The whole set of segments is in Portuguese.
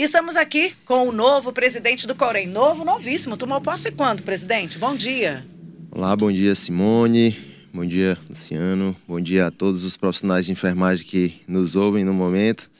E estamos aqui com o novo presidente do Corém. Novo, novíssimo. Tomou posse quando, presidente? Bom dia. Olá, bom dia, Simone. Bom dia, Luciano. Bom dia a todos os profissionais de enfermagem que nos ouvem no momento.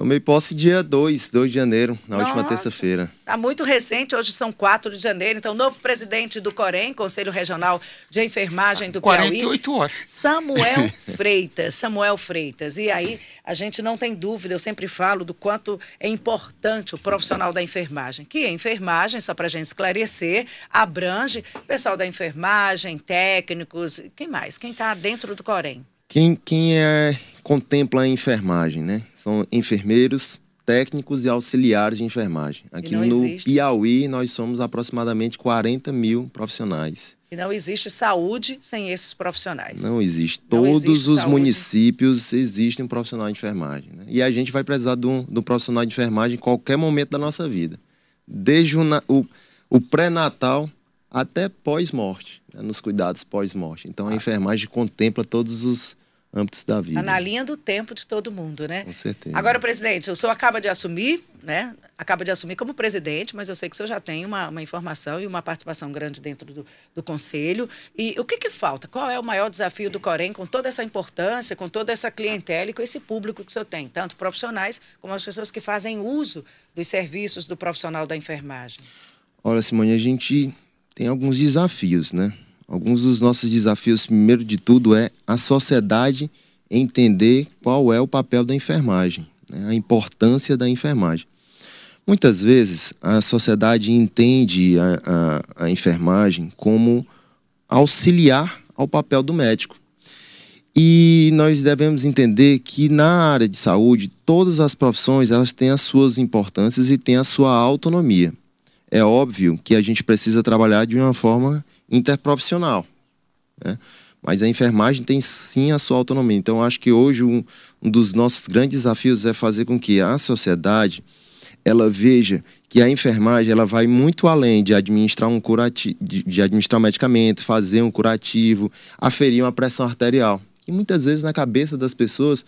Tomei posse dia 2, 2 de janeiro, na Nossa, última terça-feira. Está muito recente, hoje são 4 de janeiro. Então, novo presidente do Corém, Conselho Regional de Enfermagem do 48 Piauí. horas. Samuel Freitas. Samuel Freitas. E aí, a gente não tem dúvida, eu sempre falo do quanto é importante o profissional da enfermagem. Que a enfermagem, só para a gente esclarecer, abrange pessoal da enfermagem, técnicos, quem mais? Quem está dentro do Corém? Quem, quem é, contempla a enfermagem, né? São enfermeiros, técnicos e auxiliares de enfermagem. Aqui no existe. Piauí, nós somos aproximadamente 40 mil profissionais. E não existe saúde sem esses profissionais. Não existe. Não Todos existe os saúde. municípios existem um profissional de enfermagem. Né? E a gente vai precisar de um, de um, profissional de enfermagem em qualquer momento da nossa vida. Desde o, o, o pré-natal até pós-morte, né? nos cuidados pós-morte. Então a ah. enfermagem contempla todos os, âmbitos da vida. Está na linha do tempo de todo mundo, né? Com certeza. Agora, presidente, o senhor acaba de assumir, né? Acaba de assumir como presidente, mas eu sei que o senhor já tem uma, uma informação e uma participação grande dentro do, do conselho. E o que, que falta? Qual é o maior desafio do Corém com toda essa importância, com toda essa clientela e com esse público que o senhor tem? Tanto profissionais como as pessoas que fazem uso dos serviços do profissional da enfermagem. Olha, Simone, a gente tem alguns desafios, né? Alguns dos nossos desafios, primeiro de tudo, é a sociedade entender qual é o papel da enfermagem, né? a importância da enfermagem. Muitas vezes a sociedade entende a, a, a enfermagem como auxiliar ao papel do médico. E nós devemos entender que na área de saúde, todas as profissões elas têm as suas importâncias e têm a sua autonomia. É óbvio que a gente precisa trabalhar de uma forma interprofissional. Né? Mas a enfermagem tem sim a sua autonomia. Então, acho que hoje um, um dos nossos grandes desafios é fazer com que a sociedade ela veja que a enfermagem ela vai muito além de administrar um curativo, de, de, administrar um medicamento, fazer um curativo, aferir uma pressão arterial. E muitas vezes na cabeça das pessoas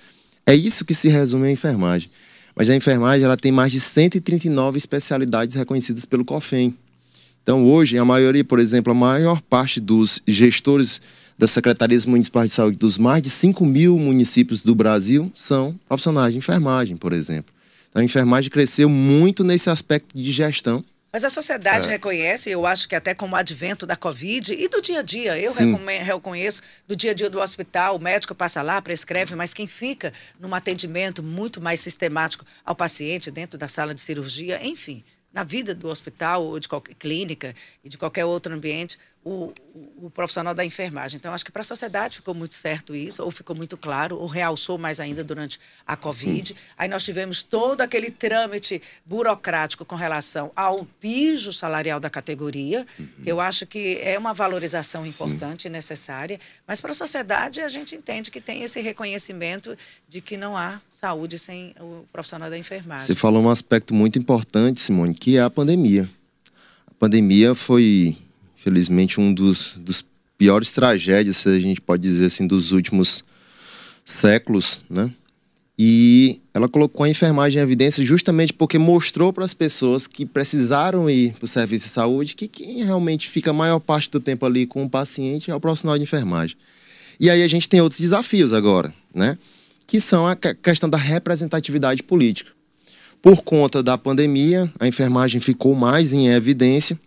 é isso que se resume a enfermagem. Mas a enfermagem ela tem mais de 139 especialidades reconhecidas pelo COFEM. Então, hoje, a maioria, por exemplo, a maior parte dos gestores das secretarias municipais de saúde dos mais de 5 mil municípios do Brasil são profissionais de enfermagem, por exemplo. Então, a enfermagem cresceu muito nesse aspecto de gestão. Mas a sociedade é. reconhece, eu acho que até com o advento da Covid e do dia a dia, eu reconheço do dia a dia do hospital, o médico passa lá, prescreve, mas quem fica num atendimento muito mais sistemático ao paciente dentro da sala de cirurgia, enfim, na vida do hospital ou de qualquer clínica e de qualquer outro ambiente, o, o, profissional da enfermagem. Então, acho que para a sociedade ficou muito certo isso, ou ficou muito claro, ou realçou mais ainda durante a Covid. Sim. Aí nós tivemos todo aquele trâmite burocrático com relação ao piso salarial da categoria, uhum. eu acho que é uma valorização importante Sim. e necessária, mas para a sociedade a gente entende que tem esse reconhecimento de que não há saúde sem o profissional da enfermagem. Você falou um aspecto muito importante, Simone, que é a pandemia. A pandemia foi Felizmente, um dos, dos piores tragédias, se a gente pode dizer assim, dos últimos séculos, né? E ela colocou a enfermagem em evidência justamente porque mostrou para as pessoas que precisaram ir para o serviço de saúde que quem realmente fica a maior parte do tempo ali com o paciente é o profissional de enfermagem. E aí a gente tem outros desafios agora, né? Que são a questão da representatividade política. Por conta da pandemia, a enfermagem ficou mais em evidência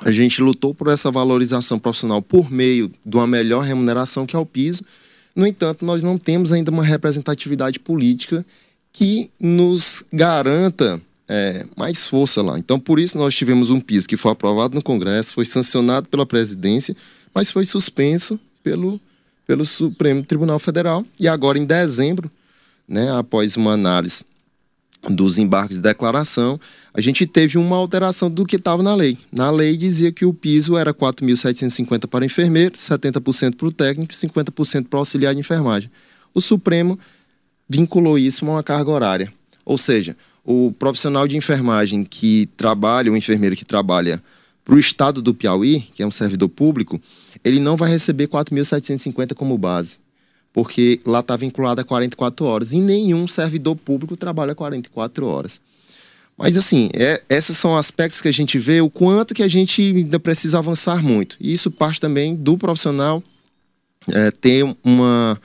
a gente lutou por essa valorização profissional por meio de uma melhor remuneração, que é o piso. No entanto, nós não temos ainda uma representatividade política que nos garanta é, mais força lá. Então, por isso, nós tivemos um piso que foi aprovado no Congresso, foi sancionado pela presidência, mas foi suspenso pelo, pelo Supremo Tribunal Federal. E agora, em dezembro, né, após uma análise dos embarques de declaração, a gente teve uma alteração do que estava na lei. Na lei dizia que o piso era 4.750 para enfermeiro, 70% para o técnico e 50% para o auxiliar de enfermagem. O Supremo vinculou isso a uma carga horária. Ou seja, o profissional de enfermagem que trabalha, o enfermeiro que trabalha para o estado do Piauí, que é um servidor público, ele não vai receber 4.750 como base porque lá está vinculado a 44 horas. E nenhum servidor público trabalha 44 horas. Mas assim, é, esses são aspectos que a gente vê o quanto que a gente ainda precisa avançar muito. E isso parte também do profissional é, ter uma,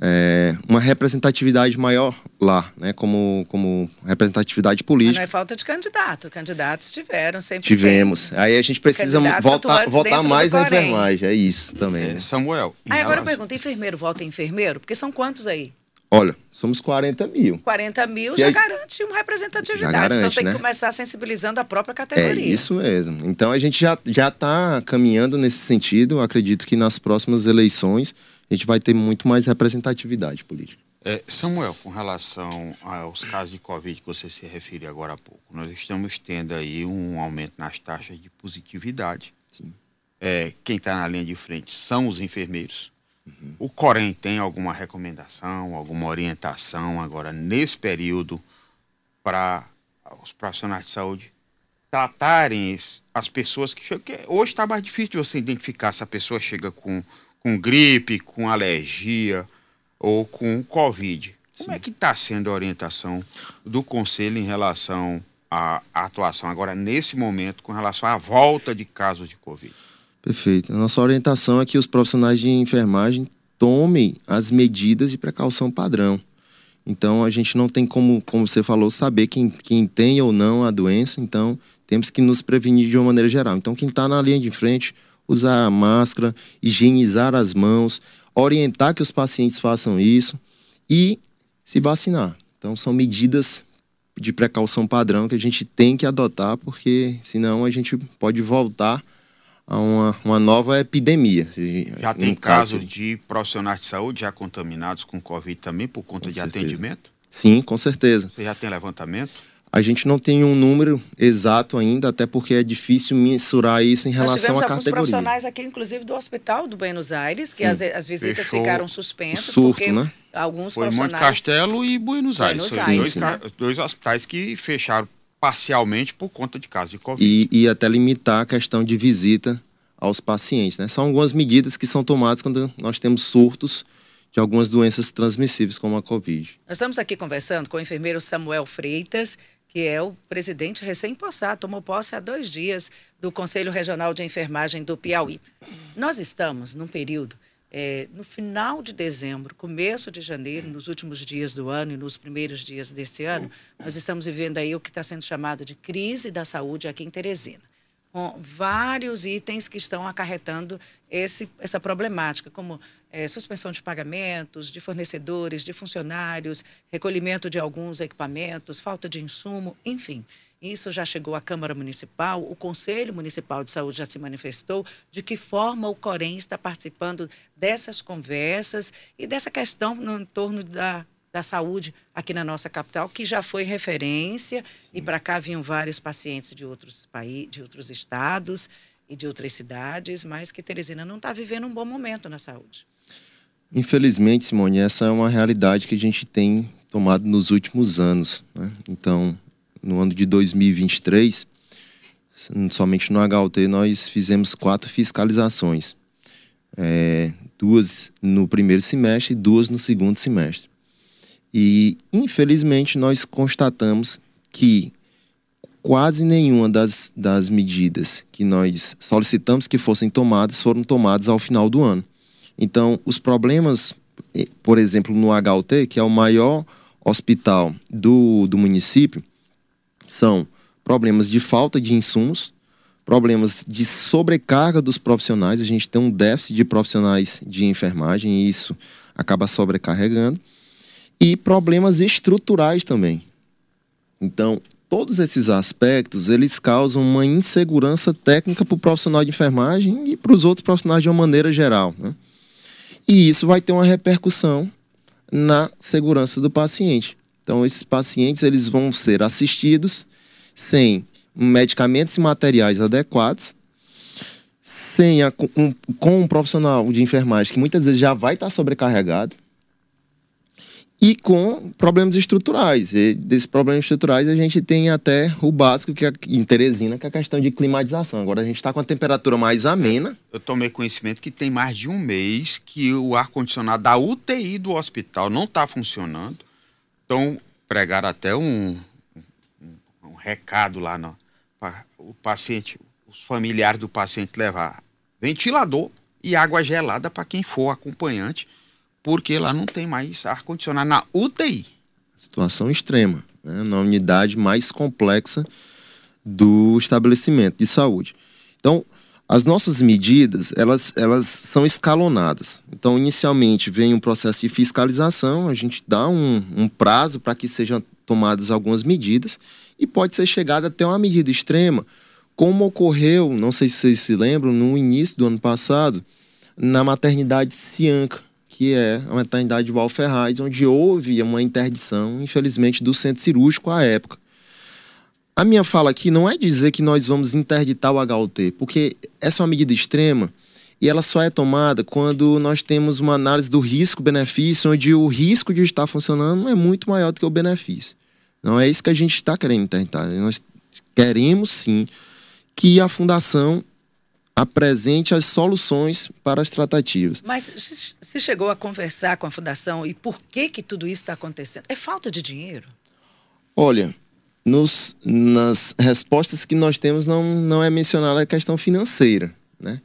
é, uma representatividade maior lá, né? Como, como representatividade política. Mas não é falta de candidato. Candidatos tiveram sempre. Tivemos. Tem. Aí a gente precisa voltar, votar mais na enfermagem. É isso também. Né? Samuel. Aí agora eu pergunto: enfermeiro vota enfermeiro? Porque são quantos aí? Olha, somos 40 mil. 40 mil Se já a... garante uma representatividade. Garante, então tem né? que começar sensibilizando a própria categoria. É isso mesmo. Então a gente já está caminhando nesse sentido. acredito que nas próximas eleições a gente vai ter muito mais representatividade política. É, Samuel, com relação aos casos de Covid que você se referiu agora há pouco, nós estamos tendo aí um aumento nas taxas de positividade. Sim. É, quem está na linha de frente são os enfermeiros Uhum. O Corém tem alguma recomendação, alguma orientação agora nesse período para os profissionais de saúde tratarem as pessoas que, que hoje está mais difícil você identificar se a pessoa chega com, com gripe, com alergia ou com Covid. Como é que está sendo a orientação do Conselho em relação à, à atuação agora nesse momento com relação à volta de casos de Covid? Perfeito. A nossa orientação é que os profissionais de enfermagem tomem as medidas de precaução padrão. Então, a gente não tem como, como você falou, saber quem, quem tem ou não a doença. Então, temos que nos prevenir de uma maneira geral. Então, quem está na linha de frente, usar a máscara, higienizar as mãos, orientar que os pacientes façam isso e se vacinar. Então, são medidas de precaução padrão que a gente tem que adotar, porque senão a gente pode voltar a uma, uma nova epidemia. Já tem casos de profissionais de saúde já contaminados com Covid também por conta com de certeza. atendimento? Sim, com certeza. Você já tem levantamento? A gente não tem um número exato ainda, até porque é difícil mensurar isso em relação à categoria. Nós tivemos profissionais aqui, inclusive do Hospital do Buenos Aires, que as, as, visitas Fechou ficaram suspensas. Surto, porque né? alguns Foi profissionais... Monte Castelo e Buenos Aires. Buenos Aires. Dois, né? dois hospitais que fecharam parcialmente por conta de casos de Covid. E, e até limitar a questão de visita aos pacientes. Né? São algumas medidas que são tomadas quando nós temos surtos de algumas doenças transmissíveis, como a Covid. Nós estamos aqui conversando com o enfermeiro Samuel Freitas, que é o presidente recém-possado, tomou posse há dois dias do Conselho Regional de Enfermagem do Piauí. Nós estamos num período, é, no final de dezembro, começo de janeiro, nos últimos dias do ano e nos primeiros dias desse ano, nós estamos vivendo aí o que está sendo chamado de crise da saúde aqui em Teresina com vários itens que estão acarretando esse, essa problemática, como é, suspensão de pagamentos, de fornecedores, de funcionários, recolhimento de alguns equipamentos, falta de insumo, enfim. Isso já chegou à Câmara Municipal, o Conselho Municipal de Saúde já se manifestou de que forma o Corém está participando dessas conversas e dessa questão no entorno da da saúde aqui na nossa capital, que já foi referência, Sim. e para cá vinham vários pacientes de outros países, de outros estados e de outras cidades, mas que Teresina não está vivendo um bom momento na saúde. Infelizmente, Simone, essa é uma realidade que a gente tem tomado nos últimos anos. Né? Então, no ano de 2023, somente no HUT, nós fizemos quatro fiscalizações. É, duas no primeiro semestre e duas no segundo semestre. E, infelizmente, nós constatamos que quase nenhuma das, das medidas que nós solicitamos que fossem tomadas foram tomadas ao final do ano. Então, os problemas, por exemplo, no HUT, que é o maior hospital do, do município, são problemas de falta de insumos, problemas de sobrecarga dos profissionais. A gente tem um déficit de profissionais de enfermagem e isso acaba sobrecarregando e problemas estruturais também. Então, todos esses aspectos, eles causam uma insegurança técnica para o profissional de enfermagem e para os outros profissionais de uma maneira geral. Né? E isso vai ter uma repercussão na segurança do paciente. Então, esses pacientes eles vão ser assistidos sem medicamentos e materiais adequados, sem a, um, com um profissional de enfermagem que muitas vezes já vai estar sobrecarregado, e com problemas estruturais. E desses problemas estruturais a gente tem até o básico que é em Teresina, que é a questão de climatização. Agora a gente está com a temperatura mais amena. Eu tomei conhecimento que tem mais de um mês que o ar-condicionado da UTI do hospital não está funcionando. Então, pregaram até um, um, recado lá para o paciente, os familiares do paciente levar ventilador e água gelada para quem for acompanhante, porque lá não tem mais ar-condicionado na UTI. Situação extrema, né? na unidade mais complexa do estabelecimento de saúde. Então, as nossas medidas, elas, elas são escalonadas. Então, inicialmente vem um processo de fiscalização, a gente dá um, um prazo para que sejam tomadas algumas medidas e pode ser chegada até uma medida extrema, como ocorreu, não sei se vocês se lembram, no início do ano passado, na maternidade Cianca, que é a maternidade Val Ferraz, onde houve uma interdição, infelizmente, do centro cirúrgico à época. A minha fala aqui não é dizer que nós vamos interditar o HUT, porque essa é uma medida extrema e ela só é tomada quando nós temos uma análise do risco-benefício, onde o risco de estar funcionando é muito maior do que o benefício. Não é isso que a gente está querendo interditar. Nós queremos sim que a fundação apresente as soluções para as tratativas. Mas se chegou a conversar com a fundação e por que que tudo isso está acontecendo? É falta de dinheiro? Olha, nos, nas respostas que nós temos não, não é mencionada a questão financeira. Né?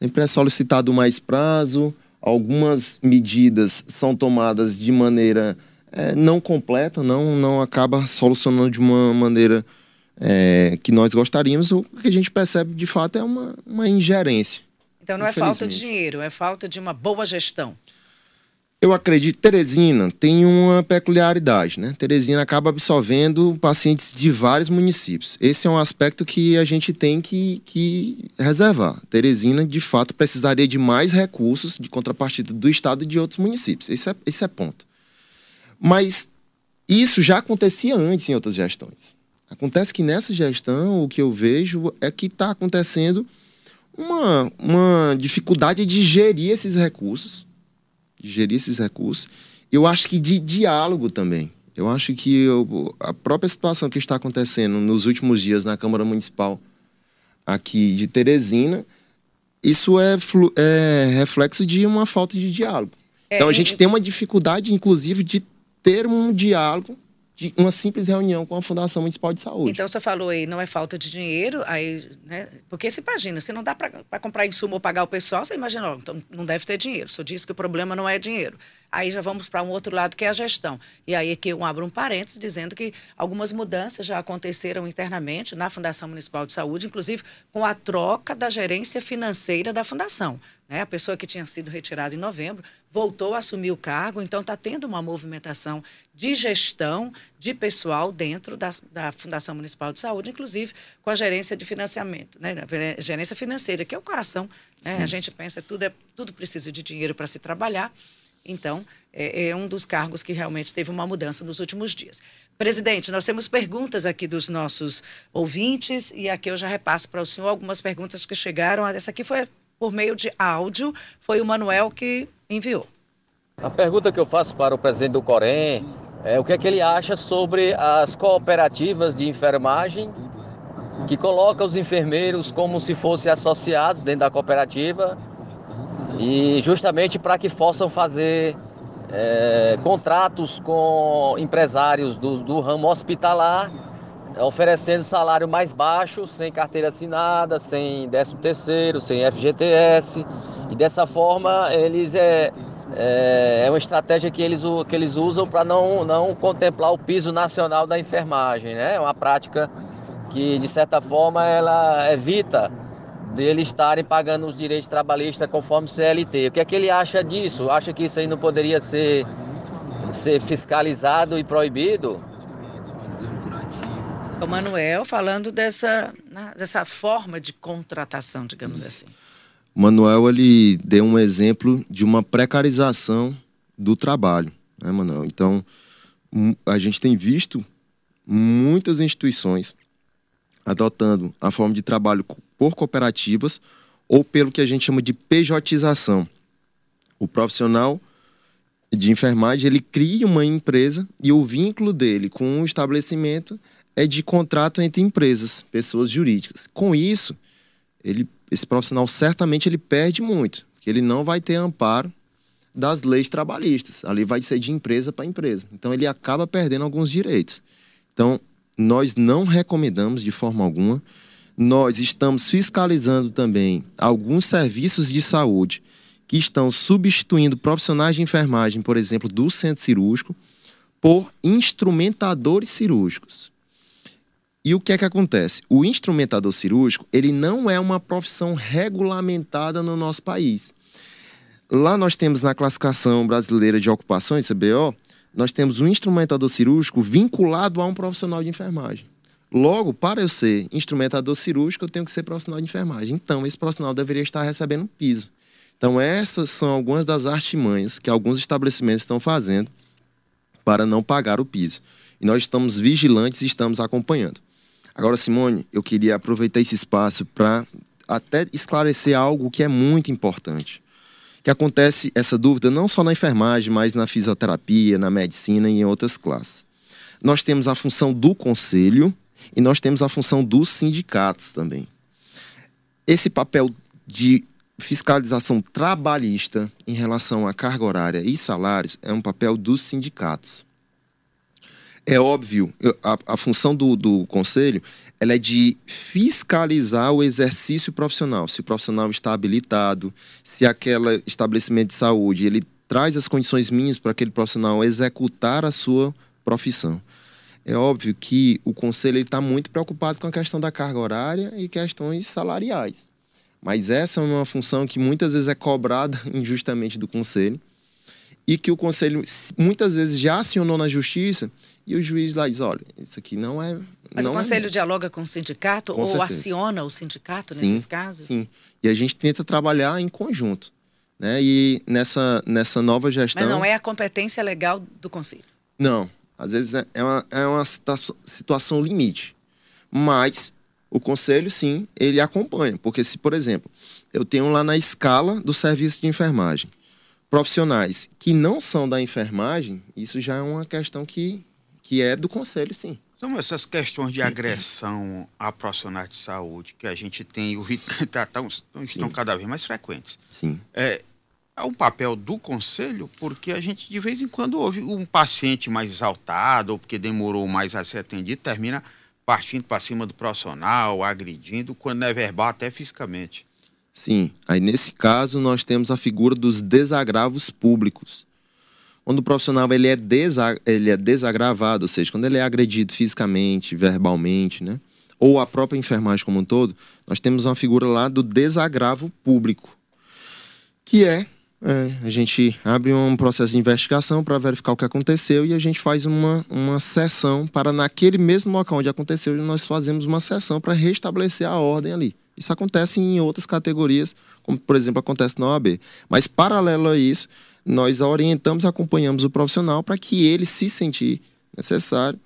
Sempre é solicitado mais prazo, algumas medidas são tomadas de maneira é, não completa, não, não acaba solucionando de uma maneira é, que nós gostaríamos. O que a gente percebe de fato é uma, uma ingerência. Então não é falta de dinheiro, é falta de uma boa gestão. Eu acredito, Teresina tem uma peculiaridade, né? Teresina acaba absorvendo pacientes de vários municípios. Esse é um aspecto que a gente tem que, que reservar. Teresina, de fato, precisaria de mais recursos de contrapartida do Estado e de outros municípios. Esse é, esse é ponto. Mas isso já acontecia antes em outras gestões. Acontece que nessa gestão, o que eu vejo é que está acontecendo uma, uma dificuldade de gerir esses recursos de gerir esses recursos. Eu acho que de diálogo também. Eu acho que eu, a própria situação que está acontecendo nos últimos dias na Câmara Municipal aqui de Teresina, isso é, é reflexo de uma falta de diálogo. É, então a gente tem uma dificuldade, inclusive, de ter um diálogo de uma simples reunião com a Fundação Municipal de Saúde. Então você falou aí, não é falta de dinheiro, aí, né? Porque se imagina, se não dá para comprar insumo ou pagar o pessoal, você imagina, ó, então não deve ter dinheiro. Só disse que o problema não é dinheiro. Aí já vamos para um outro lado que é a gestão. E aí aqui eu abro um parênteses dizendo que algumas mudanças já aconteceram internamente na Fundação Municipal de Saúde, inclusive com a troca da gerência financeira da fundação. Né? A pessoa que tinha sido retirada em novembro voltou a assumir o cargo, então está tendo uma movimentação de gestão de pessoal dentro da, da, Fundação Municipal de Saúde, inclusive com a gerência de financiamento, né? a gerência financeira, que é o coração. Né? A gente pensa tudo é tudo precisa de dinheiro para se trabalhar, então é, é um dos cargos que realmente teve uma mudança nos últimos dias. Presidente, nós temos perguntas aqui dos nossos ouvintes e aqui eu já repasso para o senhor algumas perguntas que chegaram. Essa aqui foi por meio de áudio. Foi o Manuel que enviou. A pergunta que eu faço para o presidente do Corém é o que é que ele acha sobre as cooperativas de enfermagem que colocam os enfermeiros como se fossem associados dentro da cooperativa e justamente para que possam fazer é, contratos com empresários do, do ramo hospitalar oferecendo salário mais baixo, sem carteira assinada, sem 13 terceiro, sem FGTS. E dessa forma eles é, é, é uma estratégia que eles, que eles usam para não, não contemplar o piso nacional da enfermagem. Né? É uma prática que, de certa forma, ela evita deles estarem pagando os direitos trabalhistas conforme CLT. O que é que ele acha disso? Acha que isso aí não poderia ser, ser fiscalizado e proibido? O Manuel falando dessa, né, dessa forma de contratação, digamos Isso. assim. O Manuel ele deu um exemplo de uma precarização do trabalho, né, Manuel? Então, a gente tem visto muitas instituições adotando a forma de trabalho por cooperativas ou pelo que a gente chama de pejotização. O profissional de enfermagem, ele cria uma empresa e o vínculo dele com o estabelecimento é de contrato entre empresas, pessoas jurídicas. Com isso, ele, esse profissional certamente ele perde muito, porque ele não vai ter amparo das leis trabalhistas. Ali vai ser de empresa para empresa. Então ele acaba perdendo alguns direitos. Então, nós não recomendamos de forma alguma. Nós estamos fiscalizando também alguns serviços de saúde que estão substituindo profissionais de enfermagem, por exemplo, do centro cirúrgico, por instrumentadores cirúrgicos. E o que é que acontece? O instrumentador cirúrgico, ele não é uma profissão regulamentada no nosso país. Lá nós temos na classificação brasileira de ocupações, CBO, nós temos um instrumentador cirúrgico vinculado a um profissional de enfermagem. Logo, para eu ser instrumentador cirúrgico, eu tenho que ser profissional de enfermagem. Então, esse profissional deveria estar recebendo piso. Então, essas são algumas das artimanhas que alguns estabelecimentos estão fazendo para não pagar o piso. E nós estamos vigilantes e estamos acompanhando. Agora, Simone, eu queria aproveitar esse espaço para até esclarecer algo que é muito importante. Que acontece essa dúvida não só na enfermagem, mas na fisioterapia, na medicina e em outras classes. Nós temos a função do conselho e nós temos a função dos sindicatos também. Esse papel de fiscalização trabalhista em relação à carga horária e salários é um papel dos sindicatos. É óbvio, a, a função do, do conselho ela é de fiscalizar o exercício profissional, se o profissional está habilitado, se aquele estabelecimento de saúde ele traz as condições mínimas para aquele profissional executar a sua profissão. É óbvio que o conselho está muito preocupado com a questão da carga horária e questões salariais. Mas essa é uma função que muitas vezes é cobrada injustamente do conselho e que o conselho muitas vezes já acionou na justiça e o juiz lá diz, olha, isso aqui não é... Mas não o conselho é... dialoga com o sindicato Com ou certeza. aciona o sindicato Sim, nesses casos? Sim, e a gente tenta trabalhar em conjunto. Né? E nessa, nessa nova gestão... Mas não é a competência legal do conselho. Não, às vezes é é uma, é uma situa- situação limite. Mas o conselho, sim, ele acompanha. Porque se, por exemplo, eu tenho lá na escala do serviço de enfermagem profissionais que não são da enfermagem, isso já é uma questão que, que é do conselho, sim. São essas questões de agressão a profissionais de saúde que a gente tem ouvido tá, tão- estão Sim. cada vez mais frequentes. Sim. É, é um papel do conselho, porque a gente de vez em quando ouve um paciente mais exaltado ou porque demorou mais a ser atendido, termina partindo para cima do profissional, agredindo, quando não é verbal, até fisicamente. Sim. Aí, nesse caso, nós temos a figura dos desagravos públicos. Quando o profissional ele é, desa ele é desagravado, ou seja, quando ele é agredido fisicamente, verbalmente, né? ou a própria enfermagem como um todo, nós temos uma figura lá do desagravo público, que é, é, a gente abre um processo de investigação para verificar o que aconteceu e a gente faz uma, uma sessão para, naquele mesmo local onde aconteceu, nós fazemos uma sessão para restabelecer a ordem ali. Isso acontece em outras categorias, como por exemplo acontece na OAB. Mas paralelo a isso, nós orientamos, acompanhamos o profissional para que ele se sentir necessário,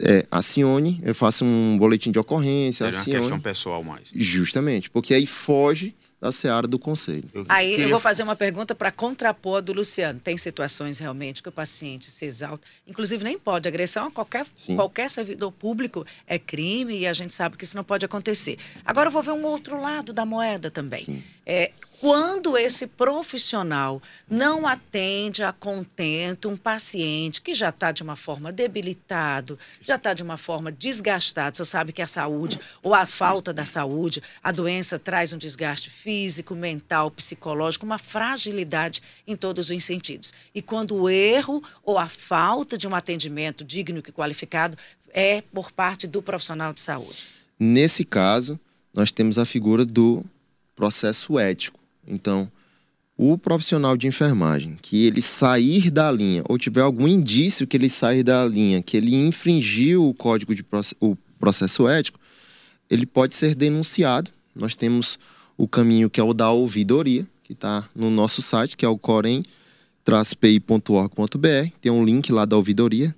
é, acione, eu faço um boletim de ocorrência, Seria uma acione. questão pessoal mais. Justamente, porque aí foge da seara do conselho. Eu Aí eu queria- vou fazer uma pergunta para contrapor a do Luciano. Tem situações realmente que o paciente se exalta, inclusive nem pode. Agressão a qualquer, Sim. qualquer servidor público é crime e a gente sabe que isso não pode acontecer. Agora eu vou ver um outro lado da moeda também. Sim. É, quando esse profissional não atende a contento um paciente que já está de uma forma debilitado, já está de uma forma desgastado, você sabe que a saúde ou a falta da saúde, a doença traz um desgaste físico, mental, psicológico, uma fragilidade em todos os sentidos. E quando o erro ou a falta de um atendimento digno e qualificado é por parte do profissional de saúde. Nesse caso, nós temos a figura do processo ético. Então, o profissional de enfermagem que ele sair da linha ou tiver algum indício que ele sair da linha, que ele infringiu o código de proce- o processo ético, ele pode ser denunciado. Nós temos o caminho que é o da ouvidoria, que está no nosso site, que é o corem-pi.org.br. Tem um link lá da ouvidoria,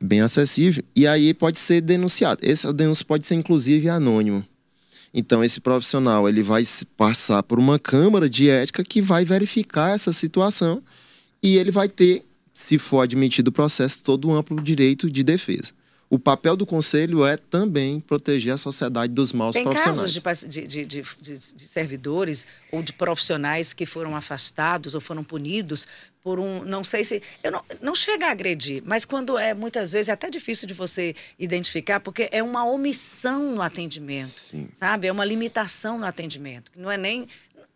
bem acessível, e aí pode ser denunciado. Essa denúncia pode ser inclusive anônimo. Então esse profissional ele vai passar por uma câmara de ética que vai verificar essa situação e ele vai ter, se for admitido o processo, todo um amplo direito de defesa. O papel do conselho é também proteger a sociedade dos maus Tem profissionais. Tem casos de, de, de, de, servidores ou de profissionais que foram afastados ou foram punidos por um, não sei se, eu não, não chega a agredir, mas quando é, muitas vezes, é até difícil de você identificar, porque é uma omissão no atendimento, Sim. sabe? É uma limitação no atendimento, que não é nem,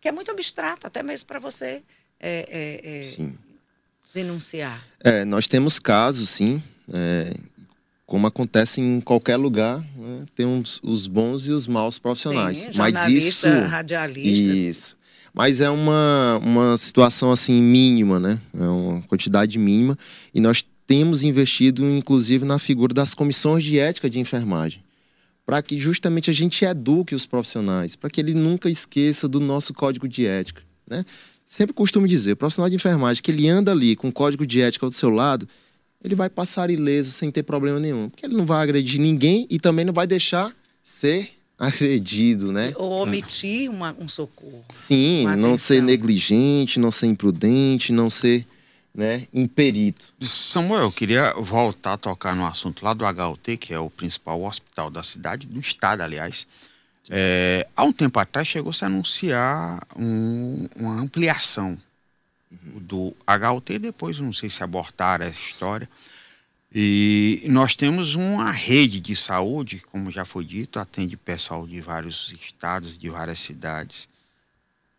que é muito abstrato, até mesmo para você é, é, é, denunciar. É, nós temos casos, sim, é, como acontece em qualquer lugar, né? tem uns, os bons e os maus profissionais. Sim, Mas isso, radialista. Isso. Mas é uma, uma situação assim mínima, né? É uma quantidade mínima e nós temos investido inclusive na figura das comissões de ética de enfermagem, para que justamente a gente eduque os profissionais, para que ele nunca esqueça do nosso código de ética, né? Sempre costumo dizer, o profissional de enfermagem que ele anda ali com o código de ética do seu lado, ele vai passar ileso sem ter problema nenhum. Porque ele não vai agredir ninguém e também não vai deixar ser agredido, né? Ou omitir uma, um socorro. Sim, não ser negligente, não ser imprudente, não ser né, imperito. Samuel, eu queria voltar a tocar no assunto lá do HUT, que é o principal hospital da cidade, do estado, aliás. É, há um tempo atrás chegou-se a anunciar um, uma ampliação do HUT, depois não sei se abortaram essa história. E nós temos uma rede de saúde, como já foi dito, atende pessoal de vários estados, de várias cidades.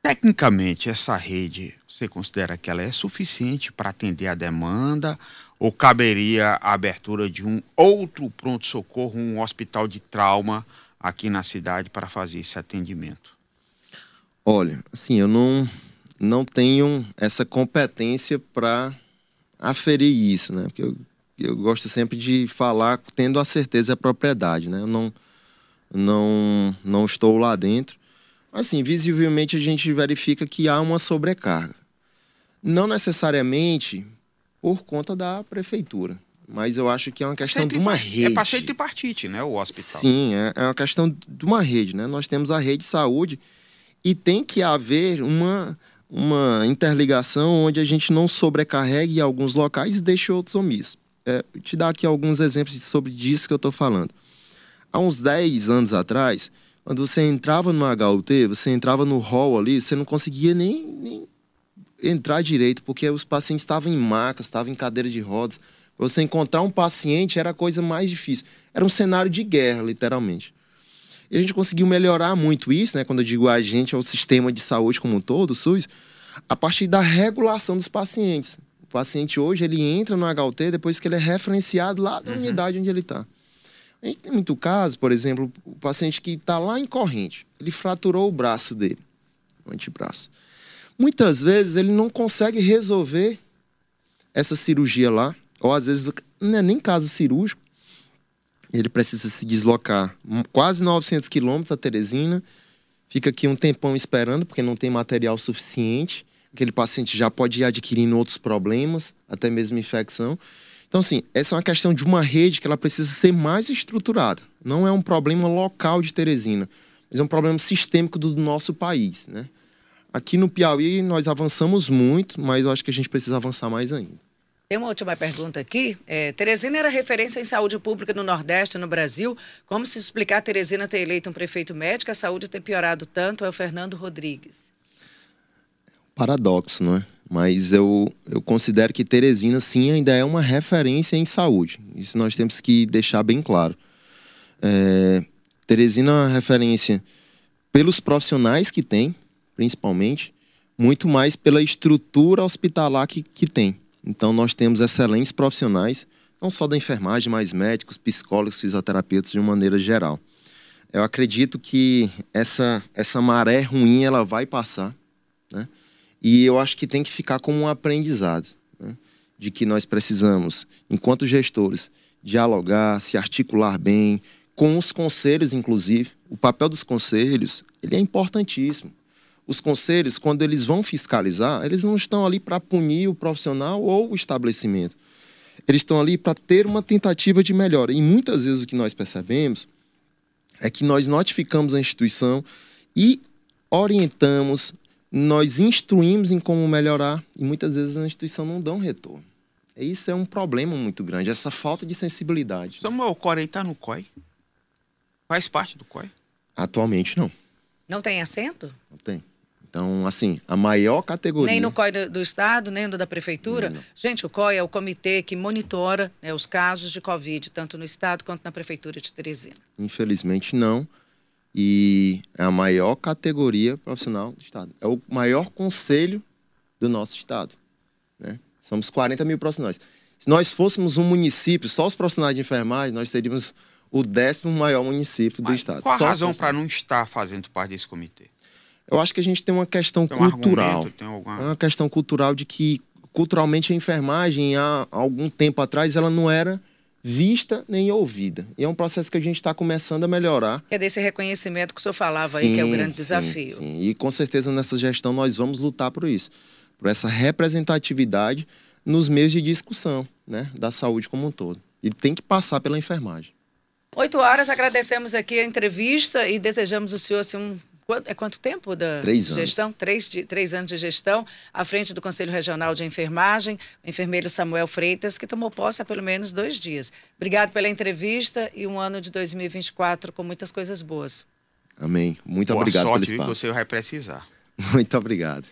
Tecnicamente, essa rede, você considera que ela é suficiente para atender a demanda ou caberia a abertura de um outro pronto-socorro, um hospital de trauma aqui na cidade para fazer esse atendimento? Olha, assim, eu não não tenham essa competência para aferir isso, né? Porque eu, eu gosto sempre de falar tendo a certeza e a propriedade, né? Eu não, não, não estou lá dentro. Assim, visivelmente a gente verifica que há uma sobrecarga. Não necessariamente por conta da prefeitura, mas eu acho que é uma questão de uma rede. É passeio tripartite, né, o hospital. Sim, é, é uma questão de uma rede, né? Nós temos a rede de saúde e tem que haver uma uma interligação onde a gente não sobrecarregue alguns locais e deixe outros omissos. É, te dar aqui alguns exemplos sobre disso que eu estou falando. Há uns 10 anos atrás, quando você entrava no HUT, você entrava no hall ali, você não conseguia nem, nem entrar direito, porque os pacientes estavam em macas, estavam em cadeira de rodas. Você encontrar um paciente era a coisa mais difícil. Era um cenário de guerra, literalmente. E a gente conseguiu melhorar muito isso, né? Quando eu digo a gente, é o sistema de saúde como um todo, o SUS, a partir da regulação dos pacientes. O paciente hoje, ele entra no HUT depois que ele é referenciado lá da uhum. unidade onde ele está. A gente tem muito caso, por exemplo, o paciente que está lá em corrente, ele fraturou o braço dele, o antebraço. Muitas vezes ele não consegue resolver essa cirurgia lá, ou às vezes não é nem caso cirúrgico, ele precisa se deslocar quase 900 quilômetros a Teresina, fica aqui um tempão esperando, porque não tem material suficiente. Aquele paciente já pode ir adquirindo outros problemas, até mesmo infecção. Então, assim, essa é uma questão de uma rede que ela precisa ser mais estruturada. Não é um problema local de Teresina, mas é um problema sistêmico do nosso país, né? Aqui no Piauí nós avançamos muito, mas eu acho que a gente precisa avançar mais ainda. Tem uma última pergunta aqui. É, Teresina era referência em saúde pública no Nordeste, no Brasil. Como se explicar Teresina ter eleito um prefeito médico, a saúde ter piorado tanto? É o Fernando Rodrigues. Paradoxo, não é? Mas eu, eu considero que Teresina, sim, ainda é uma referência em saúde. Isso nós temos que deixar bem claro. É, Teresina é uma referência pelos profissionais que tem, principalmente, muito mais pela estrutura hospitalar que, que tem. Então, nós temos excelentes profissionais, não só da enfermagem, mas médicos, psicólogos, fisioterapeutas de uma maneira geral. Eu acredito que essa, essa maré ruim ela vai passar, né? E eu acho que tem que ficar como um aprendizado, né? de que nós precisamos, enquanto gestores, dialogar, se articular bem, com os conselhos, inclusive. O papel dos conselhos ele é importantíssimo os conselhos, quando eles vão fiscalizar, eles não estão ali para punir o profissional ou o estabelecimento. Eles estão ali para ter uma tentativa de melhora. E muitas vezes o que nós percebemos é que nós notificamos a instituição e orientamos, nós instruímos em como melhorar, e muitas vezes a instituição não dá um retorno. Isso é um problema muito grande, essa falta de sensibilidade. Samuel, o Corém está no COI? Faz parte do COI? Atualmente não. Não tem assento? Não tem. Então, assim, a maior categoria. Nem no COI do, do Estado, nem no da Prefeitura? Não. Gente, o COI é o comitê que monitora né, os casos de Covid, tanto no Estado quanto na Prefeitura de Teresina. Infelizmente, não. E é a maior categoria profissional do Estado. É o maior conselho do nosso Estado. Né? Somos 40 mil profissionais. Se nós fôssemos um município, só os profissionais de enfermagem, nós teríamos o décimo maior município do Mas Estado. Qual a Só razão para não estar fazendo parte desse comitê? Eu acho que a gente tem uma questão Tem um cultural. argumento, tem alguma- É uma questão cultural de que, culturalmente, a enfermagem, há algum tempo atrás, ela não era vista nem ouvida. E é um processo que a gente está começando a melhorar. É desse reconhecimento que o senhor falava aí, que é o Sim, grande sim, desafio. sim. E com certeza nessa gestão nós vamos lutar por isso. Por essa representatividade nos meios de discussão né, da saúde como um todo. E tem que passar pela enfermagem. Oito horas, agradecemos aqui a entrevista e desejamos o senhor assim, um. Quanto- É quanto tempo da Três anos. gestão? Três, de- três anos de gestão, à frente do Conselho Regional de Enfermagem, o enfermeiro Samuel Freitas, que tomou posse há pelo menos dois dias. Obrigado pela entrevista e um ano de 2024 com muitas coisas boas. Amém. Muito Boa obrigado sorte, pelo viu, que espaço. você vai precisar. Muito obrigado.